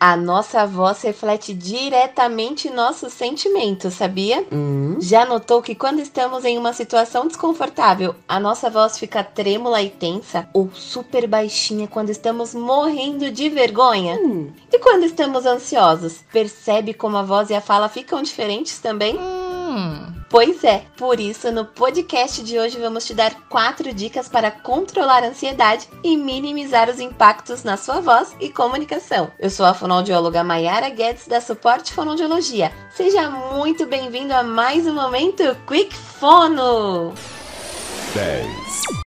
A nossa voz reflete diretamente nossos sentimentos, sabia? Hum? Já notou que quando estamos em uma situação desconfortável, a nossa voz fica trêmula e tensa? Ou super baixinha quando estamos morrendo de vergonha? Hum. E quando estamos ansiosos? Percebe como a voz e a fala ficam diferentes também? Hum. Pois é, por isso no podcast de hoje vamos te dar quatro dicas para controlar a ansiedade e minimizar os impactos na sua voz e comunicação. Eu sou a fonoaudióloga Mayara Guedes da Suporte Fonoaudiologia. Seja muito bem-vindo a mais um momento Quick Fono! 10,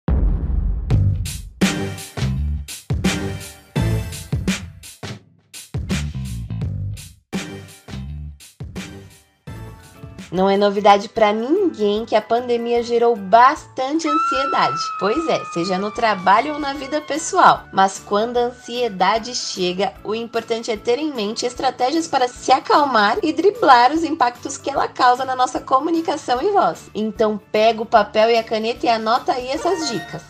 Não é novidade para ninguém que a pandemia gerou bastante ansiedade. Pois é, seja no trabalho ou na vida pessoal. Mas quando a ansiedade chega, o importante é ter em mente estratégias para se acalmar e driblar os impactos que ela causa na nossa comunicação e voz. Então pega o papel e a caneta e anota aí essas dicas.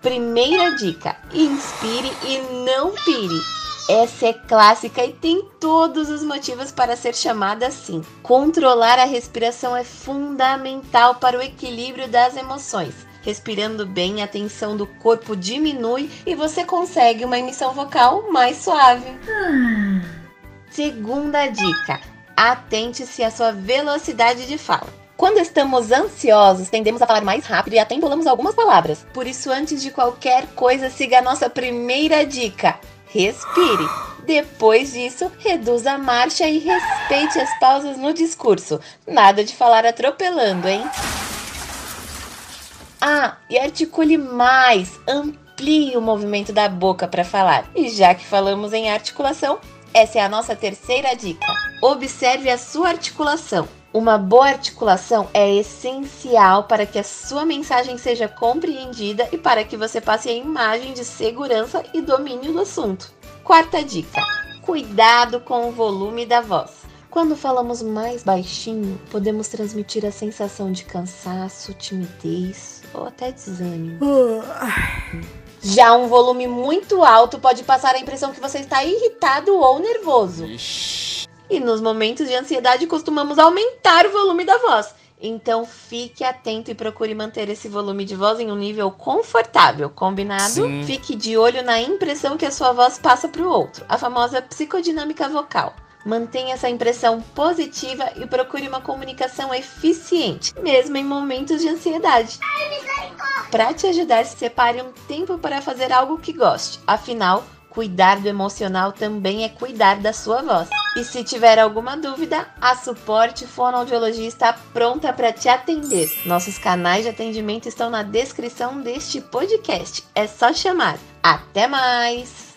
Primeira dica: inspire e não pire. Essa é clássica e tem todos os motivos para ser chamada assim. Controlar a respiração é fundamental para o equilíbrio das emoções. Respirando bem, a tensão do corpo diminui e você consegue uma emissão vocal mais suave. Segunda dica: atente-se à sua velocidade de fala. Quando estamos ansiosos, tendemos a falar mais rápido e até embolamos algumas palavras. Por isso, antes de qualquer coisa, siga a nossa primeira dica: respire. Depois disso, reduza a marcha e respeite as pausas no discurso. Nada de falar atropelando, hein? Ah, e articule mais, amplie o movimento da boca para falar. E já que falamos em articulação, essa é a nossa terceira dica. Observe a sua articulação. Uma boa articulação é essencial para que a sua mensagem seja compreendida e para que você passe a imagem de segurança e domínio do assunto. Quarta dica: cuidado com o volume da voz. Quando falamos mais baixinho, podemos transmitir a sensação de cansaço, timidez ou até desânimo. Já um volume muito alto pode passar a impressão que você está irritado ou nervoso. E nos momentos de ansiedade costumamos aumentar o volume da voz. Então fique atento e procure manter esse volume de voz em um nível confortável, combinado? Sim. Fique de olho na impressão que a sua voz passa para o outro, a famosa psicodinâmica vocal. Mantenha essa impressão positiva e procure uma comunicação eficiente, mesmo em momentos de ansiedade. Para te ajudar, separe um tempo para fazer algo que goste. Afinal, cuidar do emocional também é cuidar da sua voz. E se tiver alguma dúvida, a Suporte Fonoaudiologia está pronta para te atender. Nossos canais de atendimento estão na descrição deste podcast. É só chamar. Até mais!